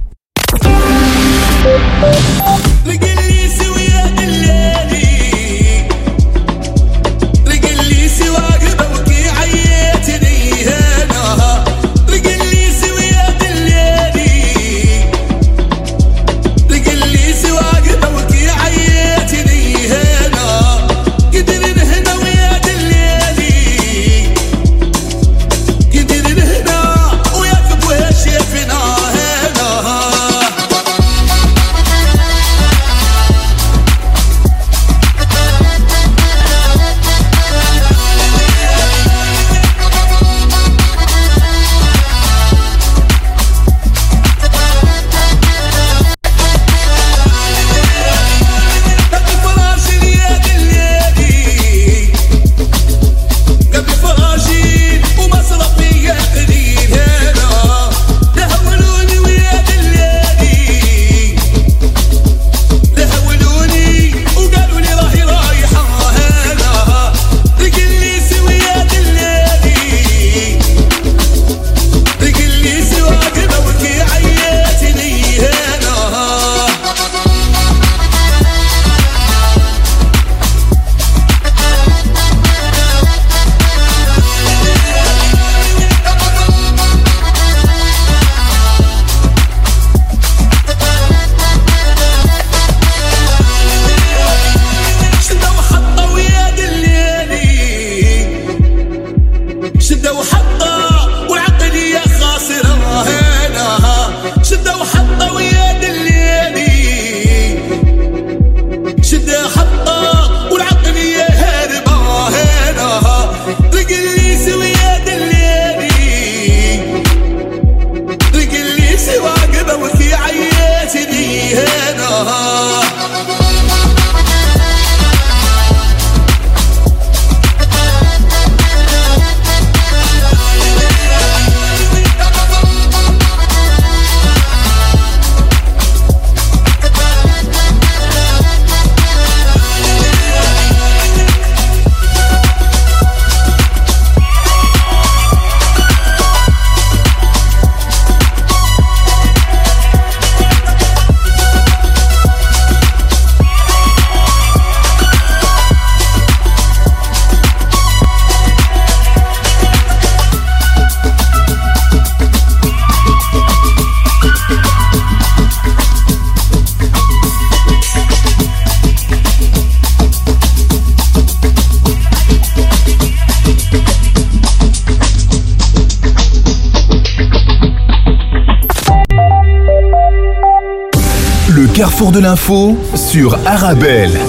L'info sur Arabelle.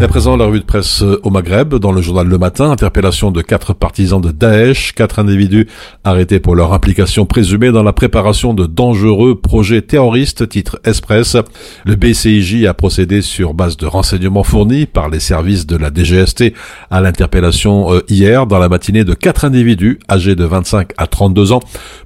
Et à présent, la revue de presse au Maghreb, dans le journal Le Matin, interpellation de quatre partisans de Daesh, quatre individus arrêtés pour leur implication présumée dans la préparation de dangereux projets terroristes, titre Express. Le BCIJ a procédé sur base de renseignements fournis par les services de la DGST à l'interpellation euh, hier dans la matinée de quatre individus âgés de 25 à 32 ans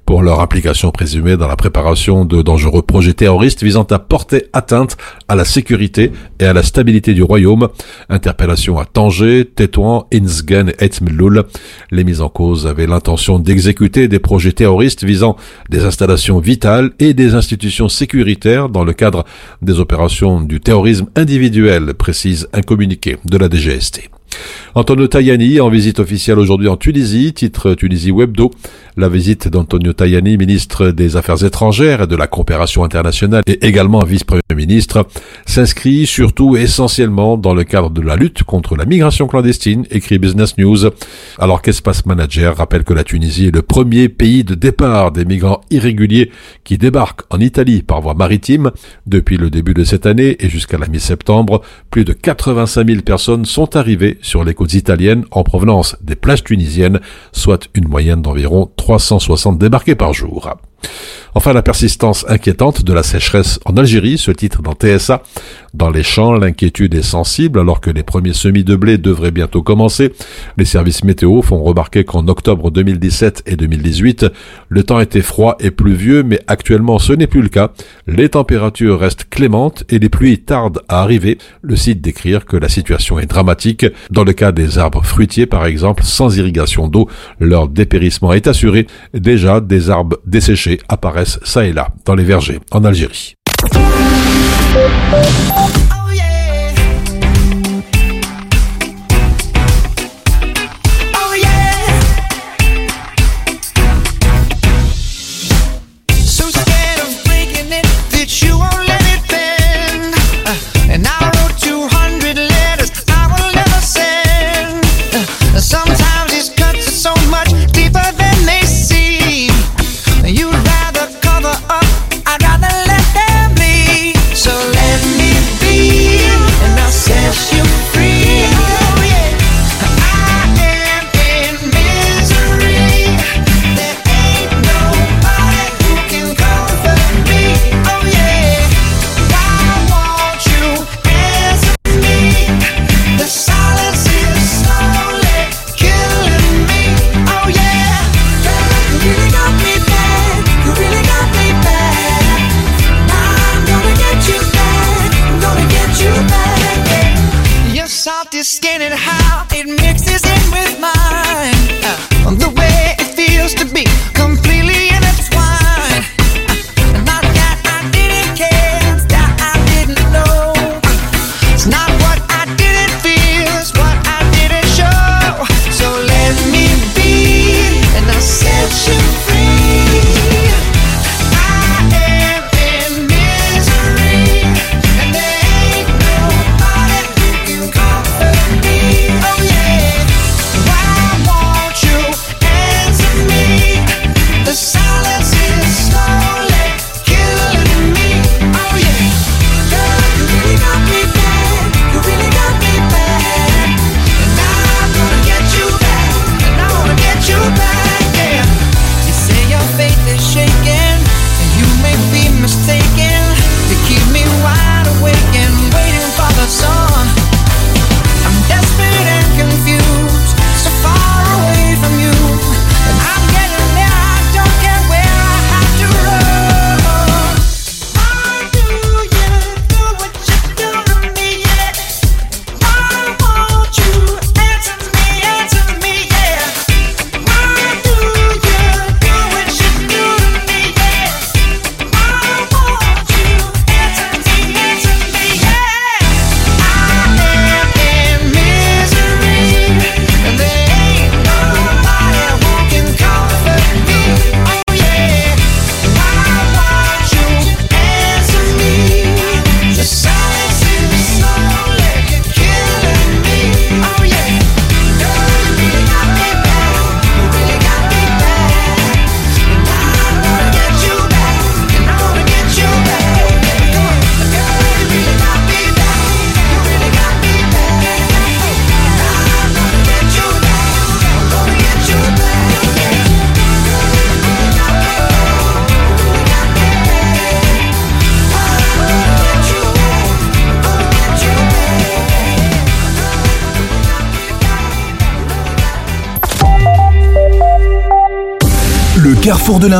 pour leur implication présumée dans la préparation de dangereux projets terroristes visant à porter atteinte à la sécurité et à la stabilité du royaume. Interpellation à Tanger, Tétouan, Innsgen et Etzmeloul. Les mises en cause avaient l'intention d'exécuter des projets terroristes visant des installations vitales et des institutions sécuritaires dans le cadre des opérations du terrorisme individuel, précise un communiqué de la DGST. Antonio Tajani en visite officielle aujourd'hui en Tunisie, titre Tunisie Webdo. La visite d'Antonio Tajani, ministre des Affaires étrangères et de la coopération internationale et également vice-premier ministre, s'inscrit surtout essentiellement dans le cadre de la lutte contre la migration clandestine, écrit Business News. Alors qu'Espace Manager rappelle que la Tunisie est le premier pays de départ des migrants irréguliers qui débarquent en Italie par voie maritime. Depuis le début de cette année et jusqu'à la mi-septembre, plus de 85 000 personnes sont arrivées sur les côtes italiennes en provenance des plages tunisiennes, soit une moyenne d'environ 360 débarqués par jour. Enfin, la persistance inquiétante de la sécheresse en Algérie, ce titre dans TSA. Dans les champs, l'inquiétude est sensible alors que les premiers semis de blé devraient bientôt commencer. Les services météo font remarquer qu'en octobre 2017 et 2018, le temps était froid et pluvieux, mais actuellement ce n'est plus le cas. Les températures restent clémentes et les pluies tardent à arriver. Le site décrire que la situation est dramatique. Dans le cas des arbres fruitiers, par exemple, sans irrigation d'eau, leur dépérissement est assuré. Déjà, des arbres desséchés apparaissent ça et là dans les vergers en Algérie.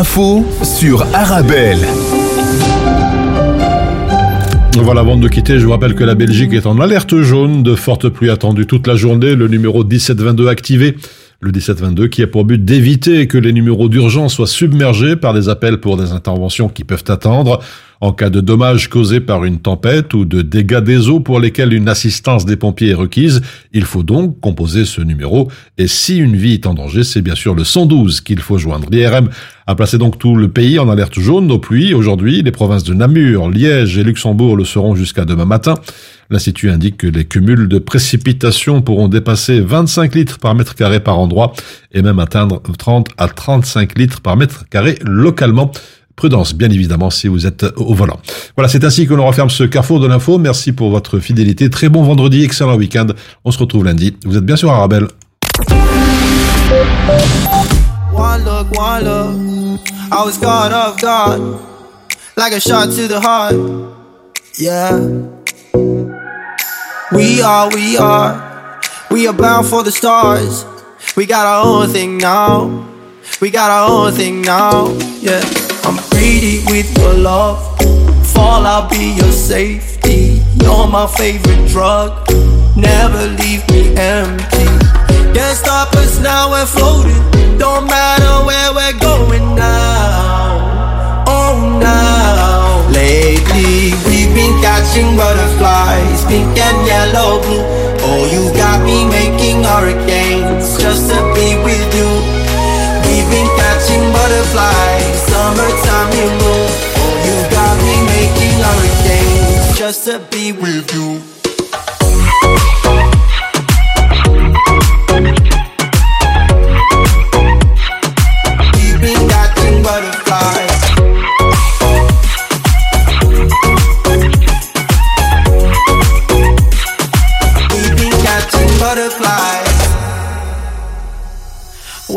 L'info sur Arabelle. Voilà, avant de quitter, je vous rappelle que la Belgique est en alerte jaune, de fortes pluies attendues toute la journée, le numéro 1722 activé. Le 1722 qui a pour but d'éviter que les numéros d'urgence soient submergés par des appels pour des interventions qui peuvent attendre en cas de dommages causés par une tempête ou de dégâts des eaux pour lesquels une assistance des pompiers est requise. Il faut donc composer ce numéro et si une vie est en danger, c'est bien sûr le 112 qu'il faut joindre. L'IRM a placé donc tout le pays en alerte jaune aux pluies. Aujourd'hui, les provinces de Namur, Liège et Luxembourg le seront jusqu'à demain matin. L'Institut indique que les cumuls de précipitations pourront dépasser 25 litres par mètre carré par endroit et même atteindre 30 à 35 litres par mètre carré localement. Prudence, bien évidemment, si vous êtes au volant. Voilà, c'est ainsi que l'on referme ce carrefour de l'info. Merci pour votre fidélité. Très bon vendredi, excellent week-end. On se retrouve lundi. Vous êtes bien sûr Arabelle. One look, one look. I was God of God, like a shot to the heart. Yeah. We are, we are, we are bound for the stars. We got our own thing now. We got our own thing now. Yeah. I'm greedy with your love. Fall, I'll be your safety. You're my favorite drug. Never leave me empty. Can't stop us now, we're floating. Don't matter where we're going now. Oh, now. Lately, we've been catching butterflies, pink and yellow, blue. Oh, you got me making hurricanes just to be with you. We've been catching butterflies, summertime, you know. Oh, you got me making hurricanes just to be with you.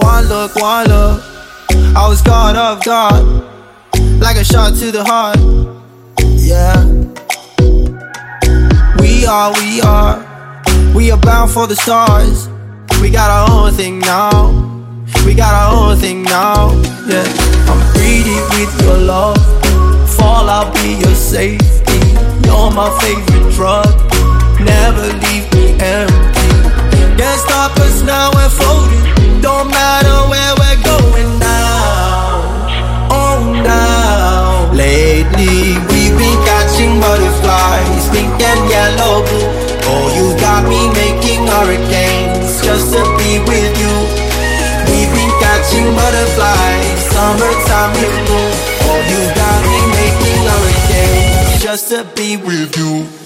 One look, one look. I was God of God, like a shot to the heart. Yeah. We are, we are, we are bound for the stars. We got our own thing now. We got our own thing now. Yeah. I'm greedy with your love. Fall, I'll be your safety. You're my favorite drug. Never leave me empty. Can't stop us now, we're floating. Don't matter where we're going now. Oh, now. Lately, we've been catching butterflies, pink and yellow, blue. Oh, you got me making hurricanes just to be with you. We've been catching butterflies, summertime, you know. Oh, you got me making hurricanes just to be with you.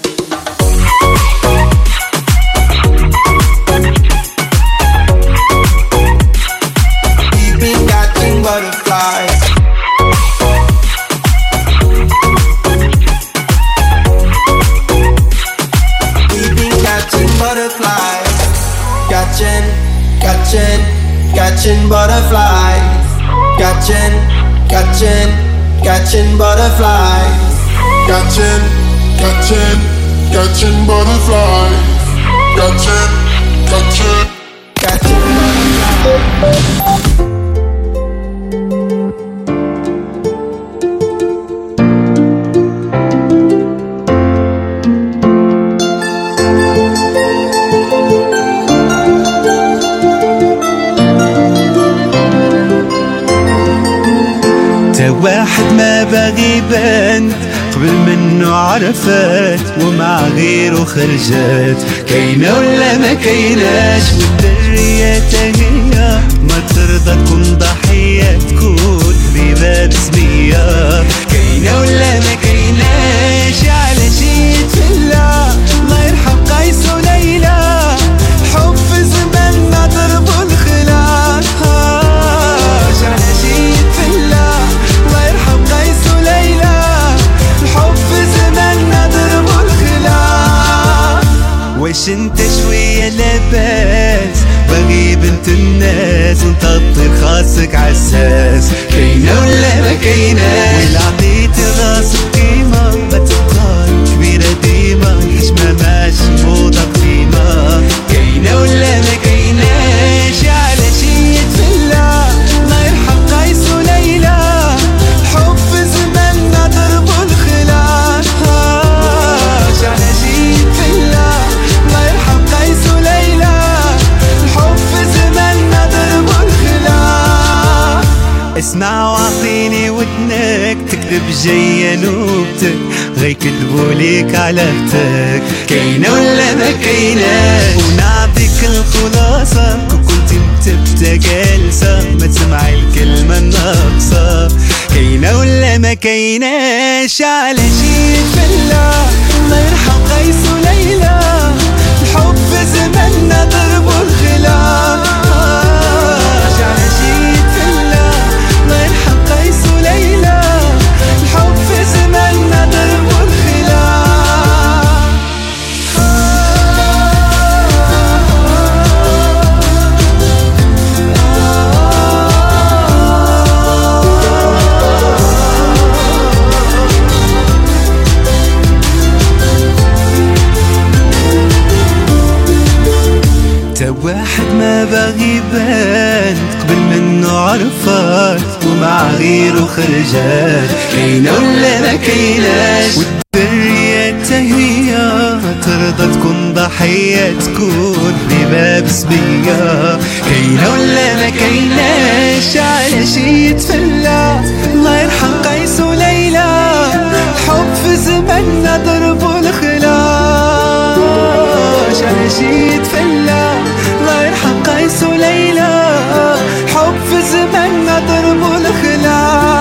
Catching, catching, catching butterflies. Catching, catching, catching butterflies. Catching, catching, catching تا باغي بنت قبل منه عرفت ومع غيره خرجت. كاينة ولا ما كايناش؟ والدرية هي ما ترضى تكون ضحية تكون حبيبة رسمية كاينة ولا ما كايناش؟ انت شوية لاباس. باغي بنت الناس وانت خاصك عساس. كاينة ولا ما كايناش جاية نوبتك غيكذبوا ليك على أختك. كاينة ولا ما كايناش ونعطيك الخلاصة كنت متبتة جالسة ما تسمع الكلمة الناقصة. كاينة ولا ما كايناش على جيت فلا الله يرحم قيس وليلى الحب في زماننا ضربوا الخلاف ما باغي يبان. قبل منه عرفات ومع غيره خرجات. كاينة ولا ما كايناش؟ والدرية هي ترضى تكون ضحية تكون بباب صبية كاينة ولا ما كايناش؟ على شي يتفلى؟ الله يرحم قيس وليلى. الحب في زماننا ضربوا الخلاش على شي يتفلى؟ الله يرحم قيس وليلى حب في زماننا ضربوا الخلاش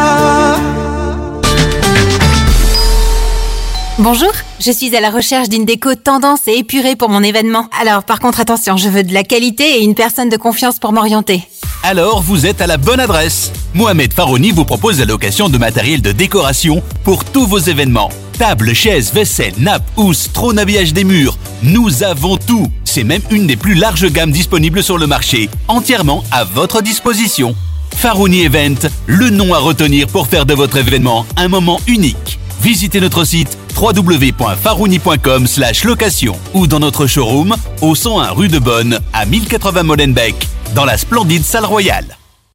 Bonjour, je suis à la recherche d'une déco tendance et épurée pour mon événement. Alors par contre attention, je veux de la qualité et une personne de confiance pour m'orienter. Alors vous êtes à la bonne adresse. Mohamed Farouni vous propose la location de matériel de décoration pour tous vos événements. Tables, chaises, vaisselle, nappes, housses, trône habillage des murs. Nous avons tout. C'est même une des plus larges gammes disponibles sur le marché, entièrement à votre disposition. Farouni Event, le nom à retenir pour faire de votre événement un moment unique. Visitez notre site www.farouni.com location ou dans notre showroom au 101 rue de Bonne à 1080 Molenbeek dans la splendide salle royale.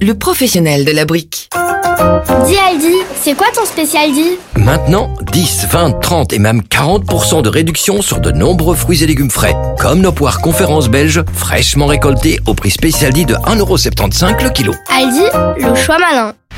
le professionnel de la brique. Dis Aldi, c'est quoi ton spécial dit Maintenant, 10, 20, 30 et même 40% de réduction sur de nombreux fruits et légumes frais, comme nos poires conférences belges fraîchement récoltées au prix spécial dit de 1,75€ le kilo. Aldi, le choix malin.